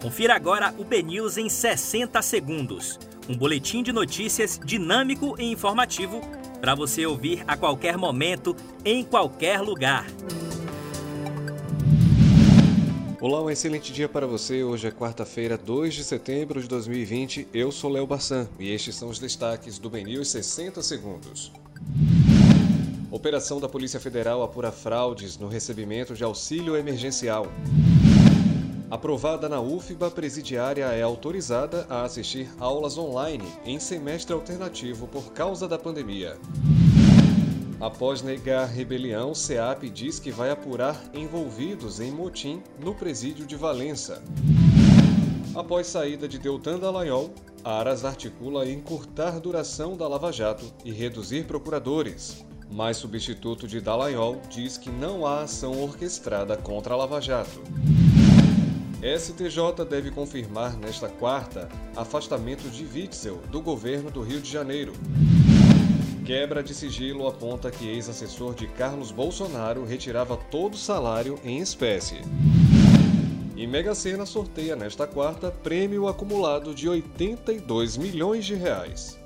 Confira agora o BNews em 60 segundos. Um boletim de notícias dinâmico e informativo para você ouvir a qualquer momento, em qualquer lugar. Olá, um excelente dia para você. Hoje é quarta-feira, 2 de setembro de 2020. Eu sou Léo Bassan e estes são os destaques do BNews 60 segundos. Operação da Polícia Federal apura fraudes no recebimento de auxílio emergencial. Aprovada na UFBA, presidiária é autorizada a assistir aulas online em semestre alternativo por causa da pandemia. Após negar rebelião, SEAP diz que vai apurar envolvidos em motim no presídio de Valença. Após saída de Deltan Dallagnol, Aras articula encurtar duração da Lava Jato e reduzir procuradores. Mas substituto de Dallagnol diz que não há ação orquestrada contra a Lava Jato. STJ deve confirmar nesta quarta afastamento de Witzel do governo do Rio de Janeiro. Quebra de sigilo aponta que ex-assessor de Carlos Bolsonaro retirava todo o salário em espécie. E Mega Sena sorteia nesta quarta prêmio acumulado de 82 milhões de reais.